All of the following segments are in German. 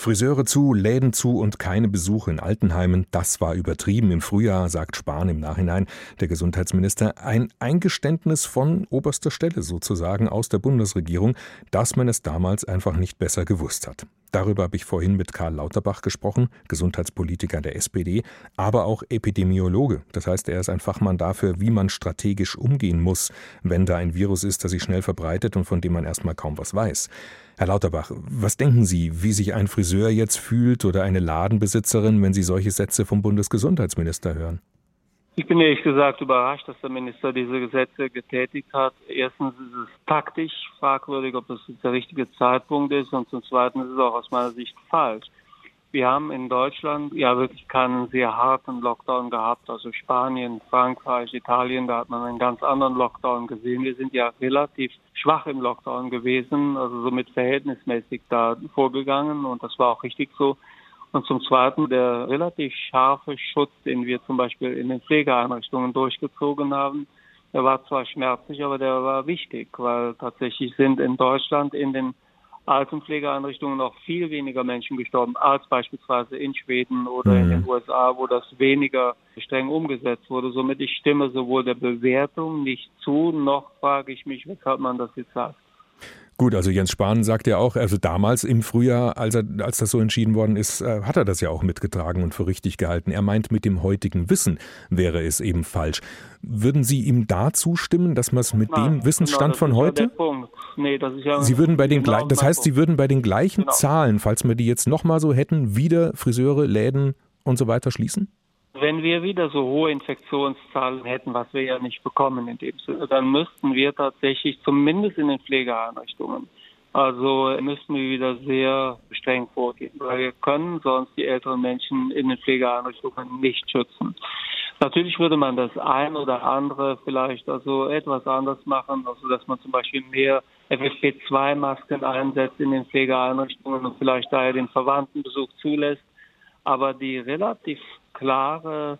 Friseure zu, Läden zu und keine Besuche in Altenheimen, das war übertrieben im Frühjahr, sagt Spahn im Nachhinein. Der Gesundheitsminister ein Eingeständnis von oberster Stelle sozusagen aus der Bundesregierung, dass man es damals einfach nicht besser gewusst hat. Darüber habe ich vorhin mit Karl Lauterbach gesprochen, Gesundheitspolitiker der SPD, aber auch Epidemiologe. Das heißt, er ist ein Fachmann dafür, wie man strategisch umgehen muss, wenn da ein Virus ist, das sich schnell verbreitet und von dem man erstmal kaum was weiß. Herr Lauterbach, was denken Sie, wie sich ein Friseur jetzt fühlt oder eine Ladenbesitzerin, wenn Sie solche Sätze vom Bundesgesundheitsminister hören? Ich bin ehrlich gesagt überrascht, dass der Minister diese Gesetze getätigt hat. Erstens ist es taktisch fragwürdig, ob das der richtige Zeitpunkt ist und zum Zweiten ist es auch aus meiner Sicht falsch. Wir haben in Deutschland ja wirklich keinen sehr harten Lockdown gehabt. Also Spanien, Frankreich, Italien, da hat man einen ganz anderen Lockdown gesehen. Wir sind ja relativ schwach im Lockdown gewesen, also somit verhältnismäßig da vorgegangen und das war auch richtig so. Und zum Zweiten der relativ scharfe Schutz, den wir zum Beispiel in den Pflegeeinrichtungen durchgezogen haben. Der war zwar schmerzlich, aber der war wichtig, weil tatsächlich sind in Deutschland in den Altenpflegeeinrichtungen noch viel weniger Menschen gestorben als beispielsweise in Schweden oder mhm. in den USA, wo das weniger streng umgesetzt wurde. Somit ich stimme sowohl der Bewertung nicht zu, noch frage ich mich, weshalb man das jetzt sagt. Gut, also Jens Spahn sagt ja auch, also damals im Frühjahr, als, er, als das so entschieden worden ist, äh, hat er das ja auch mitgetragen und für richtig gehalten. Er meint, mit dem heutigen Wissen wäre es eben falsch. Würden Sie ihm da zustimmen, dass man es mit Nein, dem Wissensstand genau, von heute? Nee, das ist ja Sie würden bei den genau das heißt, Sie würden bei den gleichen genau. Zahlen, falls wir die jetzt nochmal so hätten, wieder Friseure, Läden und so weiter schließen? Wenn wir wieder so hohe Infektionszahlen hätten, was wir ja nicht bekommen in dem Sinne, dann müssten wir tatsächlich zumindest in den Pflegeeinrichtungen, also müssten wir wieder sehr streng vorgehen, weil wir können sonst die älteren Menschen in den Pflegeeinrichtungen nicht schützen. Natürlich würde man das ein oder andere vielleicht also etwas anders machen, also dass man zum Beispiel mehr FFP2-Masken einsetzt in den Pflegeeinrichtungen und vielleicht daher den Verwandtenbesuch zulässt. Aber die relativ klare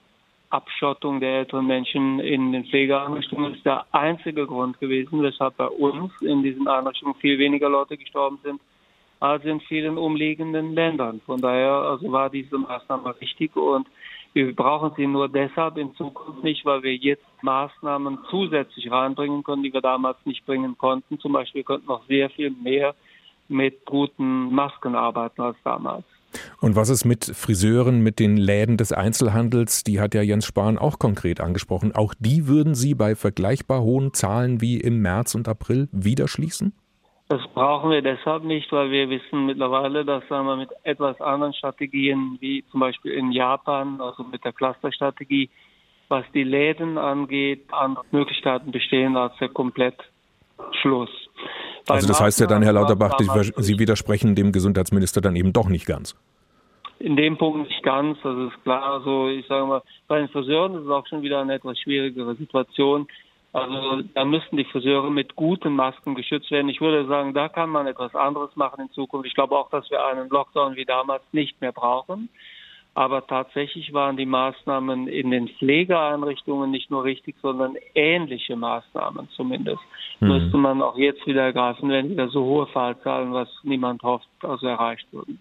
Abschottung der älteren Menschen in den Pflegeeinrichtungen ist der einzige Grund gewesen, weshalb bei uns in diesen Einrichtungen viel weniger Leute gestorben sind als in vielen umliegenden Ländern. Von daher also war diese Maßnahme richtig und wir brauchen sie nur deshalb in Zukunft nicht, weil wir jetzt Maßnahmen zusätzlich reinbringen können, die wir damals nicht bringen konnten. Zum Beispiel könnten noch sehr viel mehr mit guten Masken arbeiten als damals. Und was ist mit Friseuren, mit den Läden des Einzelhandels? Die hat ja Jens Spahn auch konkret angesprochen. Auch die würden Sie bei vergleichbar hohen Zahlen wie im März und April wieder schließen? Das brauchen wir deshalb nicht, weil wir wissen mittlerweile, dass sagen wir, mit etwas anderen Strategien, wie zum Beispiel in Japan, also mit der Clusterstrategie, was die Läden angeht, andere Möglichkeiten bestehen als der Komplettschluss. Also das heißt ja dann, Herr Lauterbach, Sie widersprechen dem Gesundheitsminister dann eben doch nicht ganz. In dem Punkt nicht ganz, das ist klar. Also ich sage mal, bei den Friseuren ist es auch schon wieder eine etwas schwierigere Situation. Also da müssten die Friseure mit guten Masken geschützt werden. Ich würde sagen, da kann man etwas anderes machen in Zukunft. Ich glaube auch, dass wir einen Lockdown wie damals nicht mehr brauchen. Aber tatsächlich waren die Maßnahmen in den Pflegeeinrichtungen nicht nur richtig, sondern ähnliche Maßnahmen zumindest. Mhm. Müsste man auch jetzt wieder ergreifen, wenn wieder so hohe Fallzahlen, was niemand hofft, also erreicht würden.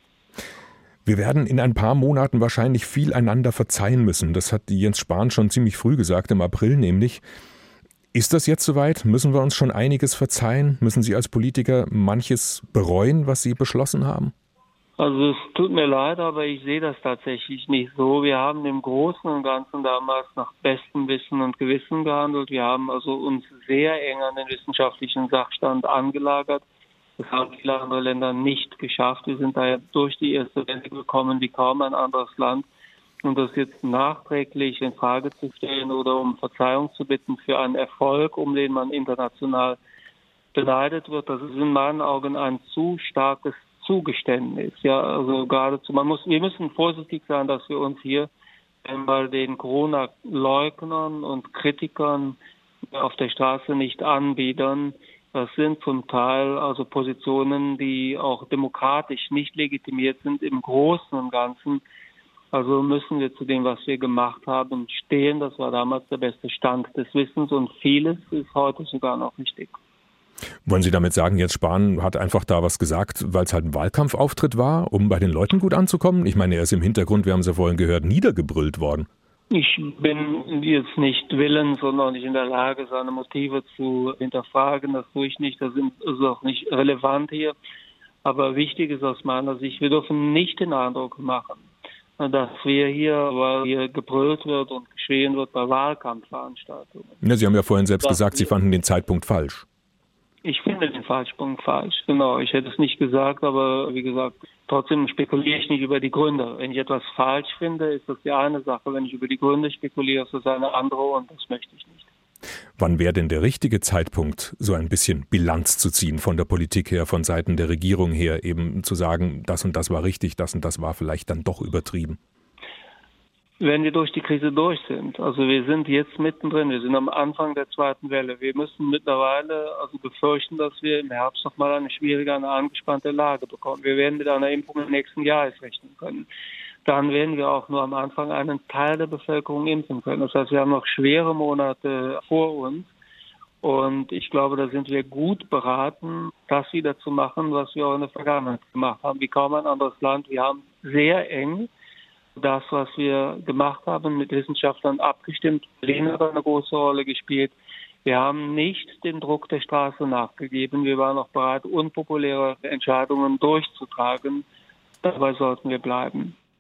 Wir werden in ein paar Monaten wahrscheinlich viel einander verzeihen müssen. Das hat Jens Spahn schon ziemlich früh gesagt, im April nämlich. Ist das jetzt soweit? Müssen wir uns schon einiges verzeihen? Müssen Sie als Politiker manches bereuen, was Sie beschlossen haben? Also es tut mir leid, aber ich sehe das tatsächlich nicht so. Wir haben im Großen und Ganzen damals nach bestem Wissen und Gewissen gehandelt. Wir haben also uns sehr eng an den wissenschaftlichen Sachstand angelagert. Das haben viele andere Länder nicht geschafft. Wir sind daher durch die erste Wende gekommen wie kaum ein anderes Land. Und das jetzt nachträglich in Frage zu stellen oder um Verzeihung zu bitten für einen Erfolg, um den man international beneidet wird, das ist in meinen Augen ein zu starkes Zugeständnis. Ja, also geradezu, man muss, wir müssen vorsichtig sein, dass wir uns hier bei den Corona-Leugnern und Kritikern auf der Straße nicht anbiedern. Das sind zum Teil also Positionen, die auch demokratisch nicht legitimiert sind im Großen und Ganzen. Also müssen wir zu dem, was wir gemacht haben, stehen. Das war damals der beste Stand des Wissens und vieles ist heute sogar noch richtig. Wollen Sie damit sagen, jetzt Spahn hat einfach da was gesagt, weil es halt ein Wahlkampfauftritt war, um bei den Leuten gut anzukommen? Ich meine, er ist im Hintergrund, wir haben es ja vorhin gehört, niedergebrüllt worden. Ich bin jetzt nicht willens und auch nicht in der Lage, seine Motive zu hinterfragen. Das tue ich nicht. Das ist auch nicht relevant hier. Aber wichtig ist aus meiner Sicht, wir dürfen nicht den Eindruck machen, dass wir hier, weil hier gebrüllt wird und geschrien wird bei Wahlkampfveranstaltungen. Ja, Sie haben ja vorhin selbst gesagt, Sie fanden den Zeitpunkt falsch. Ich finde den Zeitpunkt falsch, genau. Ich hätte es nicht gesagt, aber wie gesagt, trotzdem spekuliere ich nicht über die Gründe. Wenn ich etwas falsch finde, ist das die eine Sache. Wenn ich über die Gründe spekuliere, ist das eine andere und das möchte ich nicht. Wann wäre denn der richtige Zeitpunkt, so ein bisschen Bilanz zu ziehen von der Politik her, von Seiten der Regierung her, eben zu sagen, das und das war richtig, das und das war vielleicht dann doch übertrieben? wenn wir durch die Krise durch sind. Also wir sind jetzt mittendrin, wir sind am Anfang der zweiten Welle. Wir müssen mittlerweile also befürchten, dass wir im Herbst nochmal eine schwierige, eine angespannte Lage bekommen. Wir werden mit einer Impfung im nächsten Jahr rechnen können. Dann werden wir auch nur am Anfang einen Teil der Bevölkerung impfen können. Das heißt, wir haben noch schwere Monate vor uns. Und ich glaube, da sind wir gut beraten, das wieder zu machen, was wir auch in der Vergangenheit gemacht haben, wie kaum ein anderes Land. Wir haben sehr eng das, was wir gemacht haben, mit Wissenschaftlern abgestimmt. Berlin hat eine große Rolle gespielt. Wir haben nicht dem Druck der Straße nachgegeben. Wir waren auch bereit, unpopuläre Entscheidungen durchzutragen. Dabei sollten wir bleiben.